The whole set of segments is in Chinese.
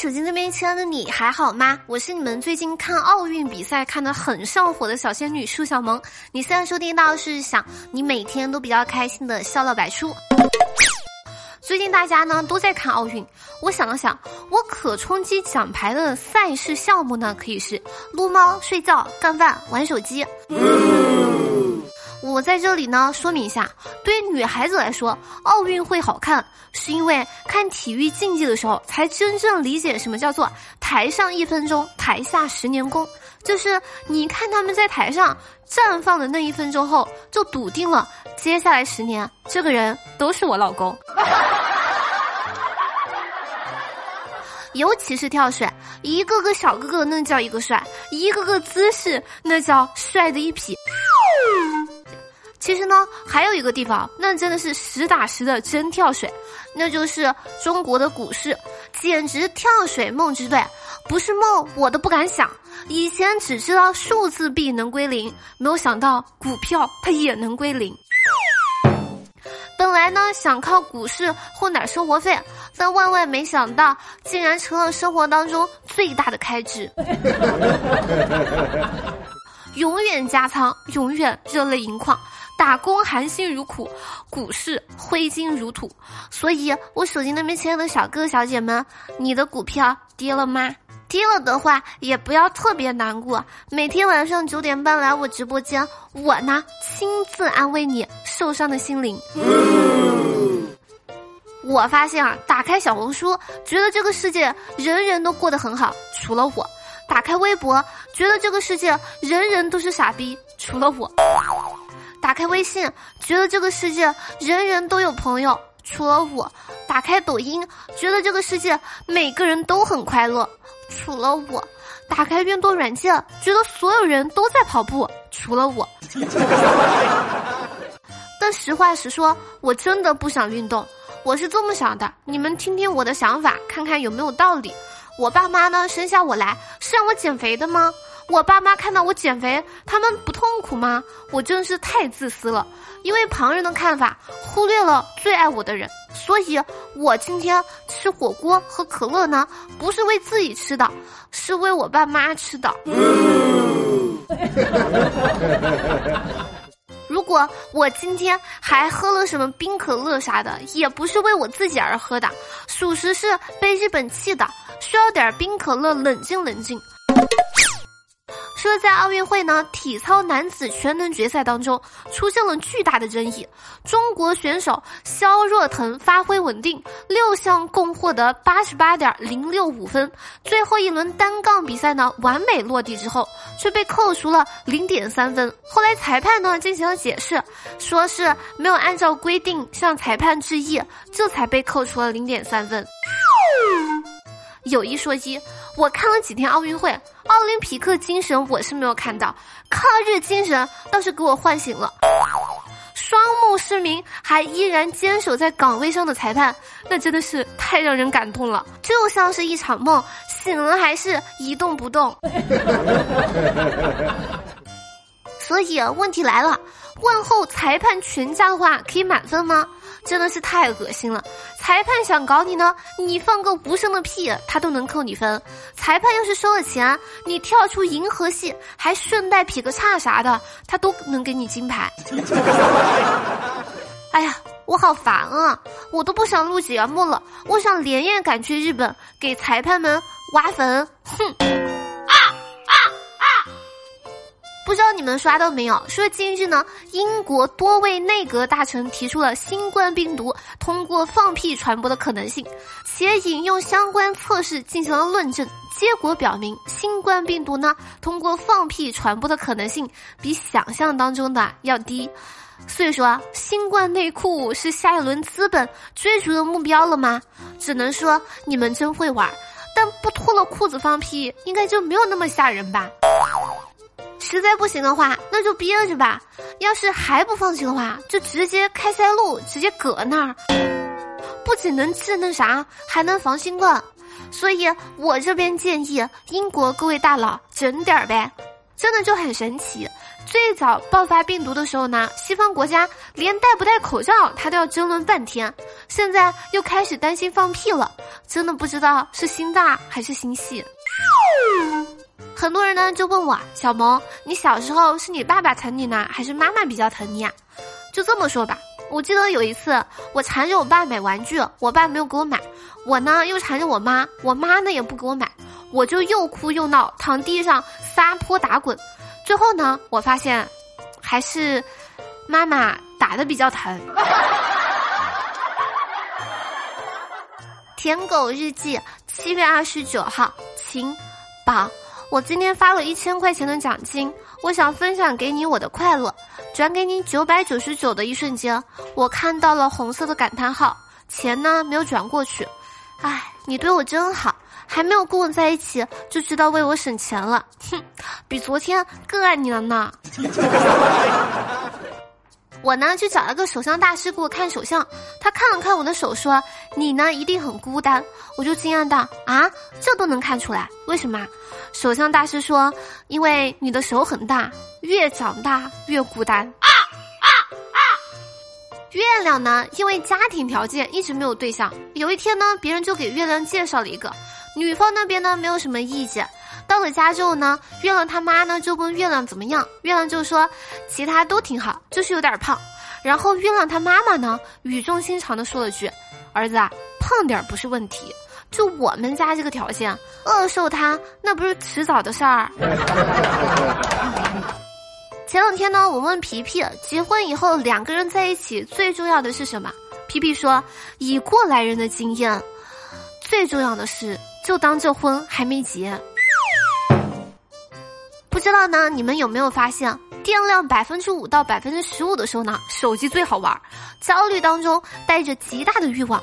手机这边亲爱的你还好吗？我是你们最近看奥运比赛看得很上火的小仙女舒小萌。你现在收听到是想你每天都比较开心的笑料百出。最近大家呢都在看奥运，我想了想，我可冲击奖牌的赛事项目呢，可以是撸猫、睡觉、干饭、玩手机。我在这里呢说明一下，对于女孩子来说，奥运会好看，是因为看体育竞技的时候，才真正理解什么叫做台上一分钟，台下十年功。就是你看他们在台上绽放的那一分钟后，就笃定了接下来十年，这个人都是我老公。尤其是跳水，一个个小哥哥那叫一个帅，一个个姿势那叫帅的一匹。其实呢，还有一个地方，那真的是实打实的真跳水，那就是中国的股市，简直跳水梦之队，不是梦我都不敢想。以前只知道数字币能归零，没有想到股票它也能归零。本来呢想靠股市混点生活费，但万万没想到，竟然成了生活当中最大的开支。永远加仓，永远热泪盈眶。打工含辛茹苦，股市挥金如土，所以我手机那边亲爱的小哥哥小姐们，你的股票跌了吗？跌了的话也不要特别难过，每天晚上九点半来我直播间，我呢亲自安慰你受伤的心灵。我发现啊，打开小红书，觉得这个世界人人都过得很好，除了我；打开微博，觉得这个世界人人都是傻逼，除了我。打开微信，觉得这个世界人人都有朋友，除了我；打开抖音，觉得这个世界每个人都很快乐，除了我；打开运动软件，觉得所有人都在跑步，除了我。但实话实说，我真的不想运动。我是这么想的，你们听听我的想法，看看有没有道理。我爸妈呢，生下我来是让我减肥的吗？我爸妈看到我减肥，他们不痛苦吗？我真是太自私了，因为旁人的看法忽略了最爱我的人，所以我今天吃火锅和可乐呢，不是为自己吃的，是为我爸妈吃的。如果我今天还喝了什么冰可乐啥的，也不是为我自己而喝的，属实是被日本气的，需要点冰可乐冷静冷静。说在奥运会呢，体操男子全能决赛当中出现了巨大的争议。中国选手肖若腾发挥稳定，六项共获得八十八点零六五分。最后一轮单杠比赛呢，完美落地之后，却被扣除了零点三分。后来裁判呢进行了解释，说是没有按照规定向裁判致意，这才被扣除了零点三分。有一说一，我看了几天奥运会，奥林匹克精神我是没有看到，抗日精神倒是给我唤醒了。双目失明还依然坚守在岗位上的裁判，那真的是太让人感动了，就像是一场梦，醒了还是一动不动。所以问题来了，问候裁判全家的话可以满分吗？真的是太恶心了！裁判想搞你呢，你放个无声的屁，他都能扣你分。裁判要是收了钱，你跳出银河系，还顺带劈个叉啥的，他都能给你金牌。哎呀，我好烦啊！我都不想录节目了，我想连夜赶去日本给裁判们挖坟。哼。不知道你们刷到没有？说近日呢，英国多位内阁大臣提出了新冠病毒通过放屁传播的可能性，且引用相关测试进行了论证，结果表明新冠病毒呢通过放屁传播的可能性比想象当中的要低。所以说，新冠内裤是下一轮资本追逐的目标了吗？只能说你们真会玩，但不脱了裤子放屁，应该就没有那么吓人吧。实在不行的话，那就憋着吧。要是还不放弃的话，就直接开塞露，直接搁那儿，不仅能治那啥，还能防新冠。所以我这边建议英国各位大佬整点儿呗，真的就很神奇。最早爆发病毒的时候呢，西方国家连戴不戴口罩他都要争论半天，现在又开始担心放屁了。真的不知道是心大还是心细。很多人呢就问我小萌，你小时候是你爸爸疼你呢，还是妈妈比较疼你啊？就这么说吧，我记得有一次我缠着我爸买玩具，我爸没有给我买，我呢又缠着我妈，我妈呢也不给我买，我就又哭又闹，躺地上撒泼打滚，最后呢我发现，还是妈妈打的比较疼。舔狗日记，七月二十九号，晴，宝。我今天发了一千块钱的奖金，我想分享给你我的快乐，转给你九百九十九的一瞬间，我看到了红色的感叹号，钱呢没有转过去，唉，你对我真好，还没有跟我在一起就知道为我省钱了，哼，比昨天更爱你了呢。我呢去找了个手相大师给我看手相，他看了看我的手说：“你呢一定很孤单。”我就惊讶道：“啊，这都能看出来？为什么？”手相大师说：“因为你的手很大，越长大越孤单。”啊啊啊！月亮呢，因为家庭条件一直没有对象，有一天呢，别人就给月亮介绍了一个，女方那边呢没有什么意见。到了家之后呢，月亮他妈呢就问月亮怎么样，月亮就说其他都挺好，就是有点胖。然后月亮他妈妈呢语重心长的说了句：“儿子啊，胖点不是问题，就我们家这个条件，饿瘦他那不是迟早的事儿。”前两天呢，我问皮皮，结婚以后两个人在一起最重要的是什么？皮皮说：“以过来人的经验，最重要的是就当这婚还没结。”不知道呢，你们有没有发现，电量百分之五到百分之十五的时候呢，手机最好玩。焦虑当中带着极大的欲望。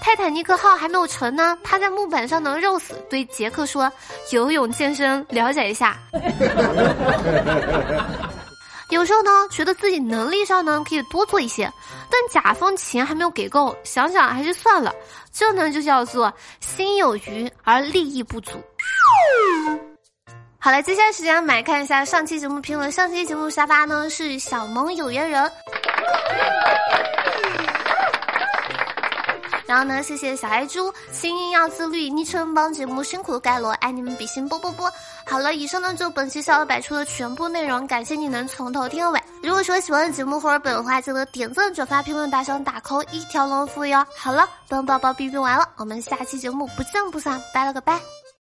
泰坦尼克号还没有沉呢，他在木板上能肉死，对杰克说：“游泳健身了解一下。”有时候呢，觉得自己能力上呢可以多做一些，但甲方钱还没有给够，想想还是算了。这呢就叫做心有余而力亦不足。好了，接下来时间我们来看一下上期节目评论。上期节目沙发呢是小萌有缘人，然后呢谢谢小爱猪，幸运要自律，昵称帮节目辛苦盖楼，爱你们比心啵啵啵。好了，以上呢就本期笑料百出的全部内容，感谢你能从头听到尾。如果说喜欢的节目或者本的话，记得点赞、转发、评论、打赏、打 call，一条龙服务哟。好了，本宝宝哔哔完了，我们下期节目不见不散，拜了个拜。